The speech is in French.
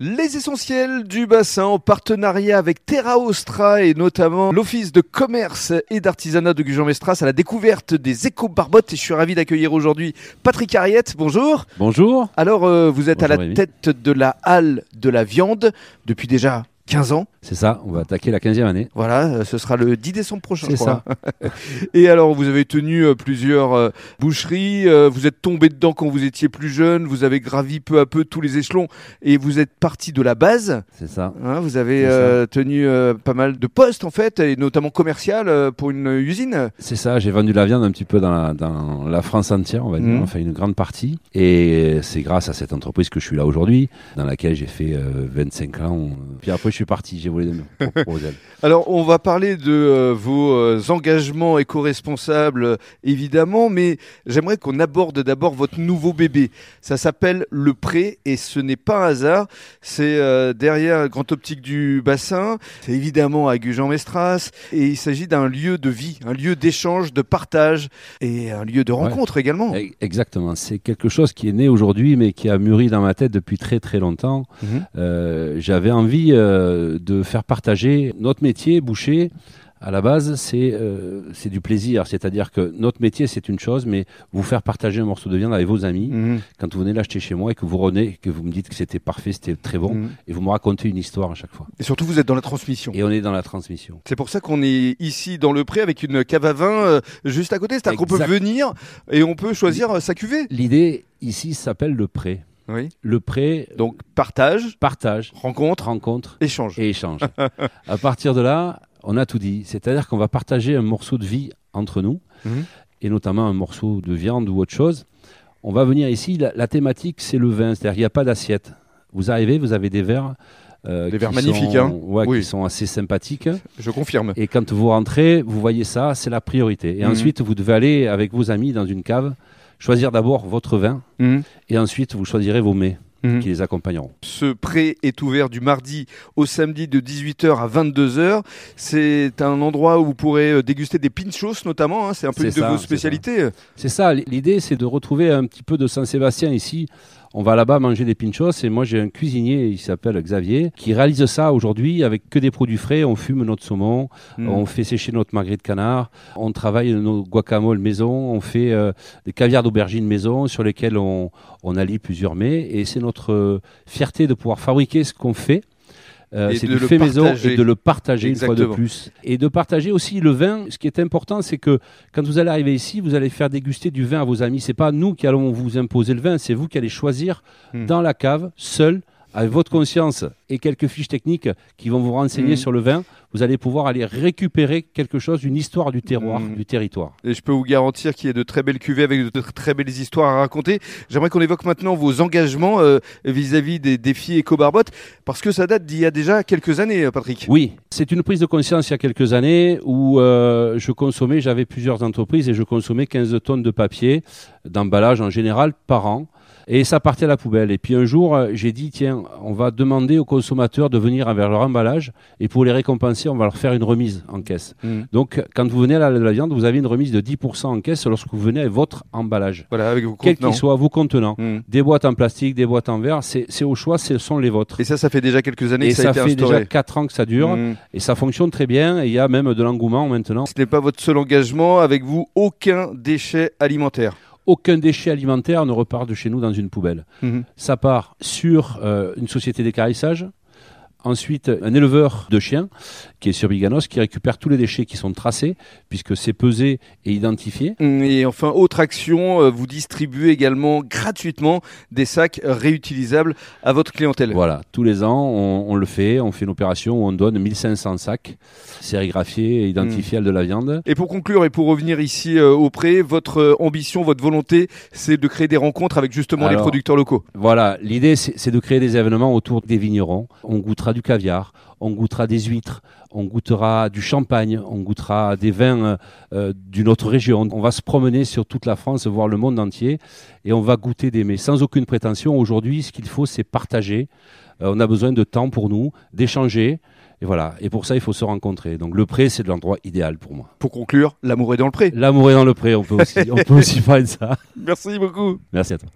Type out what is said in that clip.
Les essentiels du bassin en partenariat avec Terra Ostra et notamment l'Office de commerce et d'artisanat de Gujan-Mestras à la découverte des éco-barbottes. Et je suis ravi d'accueillir aujourd'hui Patrick Ariette. Bonjour. Bonjour. Alors, euh, vous êtes à la Rémi. tête de la halle de la viande depuis déjà 15 ans. C'est ça, on va attaquer la 15e année. Voilà, euh, ce sera le 10 décembre prochain. C'est crois. Et alors, vous avez tenu euh, plusieurs euh, boucheries, vous êtes tombé dedans quand vous étiez plus jeune, vous avez gravi peu à peu tous les échelons et vous êtes parti de la base. C'est ça. Hein, vous avez ça. euh, tenu euh, pas mal de postes en fait, et notamment commercial euh, pour une usine. C'est ça, j'ai vendu la viande un petit peu dans la, dans la France entière, on va dire, Mhm. enfin une grande partie. Et c'est grâce à cette entreprise que je suis là aujourd'hui, dans laquelle j'ai fait euh, 25 ans. Puis après, je suis parti, j'ai volé de mes propres ailes. Alors, on va parler de euh, vos euh, engagements éco-responsables, euh, évidemment, mais j'aimerais qu'on aborde d'abord votre nouveau bébé. Ça s'appelle Le Pré, et ce n'est pas un hasard. C'est euh, derrière Grand Optique du Bassin, c'est évidemment à Gujan-Mestras, et il s'agit d'un lieu de vie, un lieu d'échange, de partage, et un lieu de rencontre également. Exactement, c'est quelque chose qui est né aujourd'hui, mais qui a mûri dans ma tête depuis très très longtemps. Mhm. Euh, J'avais envie de faire partager notre métier, boucher. À la base, c'est euh, c'est du plaisir, c'est-à-dire que notre métier c'est une chose, mais vous faire partager un morceau de viande avec vos amis, Mhm. quand vous venez l'acheter chez moi et que vous revenez, que vous me dites que c'était parfait, c'était très bon, Mhm. et vous me racontez une histoire à chaque fois. Et surtout, vous êtes dans la transmission. Et on est dans la transmission. C'est pour ça qu'on est ici dans le pré avec une cave à vin euh, juste à côté. C'est-à-dire qu'on peut venir et on peut choisir euh, sa cuvée. L'idée ici s'appelle le prêt. Oui. Le prêt, Donc partage, partage, rencontre, rencontre échange. et échange. à partir de là, on a tout dit. C'est-à-dire qu'on va partager un morceau de vie entre nous, Mhm. et notamment un morceau de viande ou autre chose. On va venir ici, la, la thématique c'est le vin, c'est-à-dire qu'il n'y a pas d'assiette. Vous arrivez, vous avez des verres. Euh, Des qui verres magnifiques, sont- hein. ouais, Oui. qui sont assez sympathiques. Je confirme. Et quand vous rentrez, vous voyez ça, c'est la priorité. Et Mhm. ensuite, vous devez aller avec vos amis dans une cave, choisir d'abord votre vin, Mhm. et ensuite vous choisirez vos mets Mhm. qui les accompagneront. Ce pré est ouvert du mardi au samedi de 18h à 22h. C'est un endroit où vous pourrez euh, déguster des pinchos notamment. hein. C'est un peu une de vos spécialités. C'est ça, l'idée c'est de retrouver un petit peu de Saint-Sébastien ici. On va là-bas manger des pinchos et moi j'ai un cuisinier, il s'appelle Xavier, qui réalise ça aujourd'hui avec que des produits frais. On fume notre saumon, Mhm. on fait sécher notre magret de canard, on travaille nos guacamoles maison, on fait euh, des caviars d'aubergine maison sur lesquels on, on allie plusieurs mets et c'est notre euh, fierté de pouvoir fabriquer ce qu'on fait. Euh, c'est de du le fait maison partager. et de le partager une fois de plus. Et de partager aussi le vin. Ce qui est important, c'est que quand vous allez arriver ici, vous allez faire déguster du vin à vos amis. C'est pas nous qui allons vous imposer le vin, c'est vous qui allez choisir Hmm. dans la cave, seul, avec votre conscience et quelques fiches techniques qui vont vous renseigner Hmm. sur le vin. Vous allez pouvoir aller récupérer quelque chose, une histoire du terroir, Hmm. du territoire. Et je peux vous garantir qu'il y a de très belles cuvées avec de très belles histoires à raconter. J'aimerais qu'on évoque maintenant vos engagements euh, vis-à-vis des défis éco-barbotte, parce que ça date d'il y a déjà quelques années, euh, Patrick. Oui, c'est une prise de conscience il y a quelques années où euh, je consommais, j'avais plusieurs entreprises et je consommais 15 tonnes de papier, d'emballage en général, par an. Et ça partait à la poubelle. Et puis un jour, euh, j'ai dit, tiens, on va demander aux consommateurs de venir avec leur emballage et pour les récompenser, on va leur faire une remise en caisse. Mm. Donc, quand vous venez à la, la viande, vous avez une remise de 10% en caisse lorsque vous venez avec votre emballage. Voilà, avec vos Quel contenants. qu'il soit, vous contenant. Mm. Des boîtes en plastique, des boîtes en verre, c'est au choix, ce sont les vôtres. Et ça, ça fait déjà quelques années Et que ça, ça, a été fait instauré. déjà 4 ans que ça dure. Mm. Et ça fonctionne très bien. Et il y a même de l'engouement maintenant. Ce n'est pas votre seul engagement. Avec vous, aucun déchet alimentaire. Aucun déchet alimentaire ne repart de chez nous dans une poubelle. Mhm. Ça part sur euh, une société d'écarissage. Ensuite, un éleveur de chiens qui est sur Biganos qui récupère tous les déchets qui sont tracés puisque c'est pesé et identifié. Et enfin, autre action, euh, vous distribuez également gratuitement des sacs réutilisables à votre clientèle. Voilà, tous les ans, on, on le fait. On fait une opération où on donne 1500 sacs sérigraphiés et identifiables de la viande. Et pour conclure et pour revenir ici euh, au pré, votre euh, ambition, votre volonté, c'est de créer des rencontres avec justement les producteurs locaux. Voilà, l'idée c'est c'est de créer des événements autour des vignerons. On goûtera du caviar, on goûtera des huîtres, on goûtera du champagne, on goûtera des vins euh, euh, d'une autre région. On va se promener sur toute la France, voir le monde entier et on va goûter des mets sans aucune prétention. Aujourd'hui, ce qu'il faut, c'est partager. Euh, on a besoin de temps pour nous, d'échanger. Et voilà. Et pour ça, il faut se rencontrer. Donc le pré, c'est l'endroit idéal pour moi. Pour conclure, l'amour est dans le pré. L'amour est dans le pré, on peut aussi, on peut aussi parler de ça. Merci beaucoup. Merci à toi.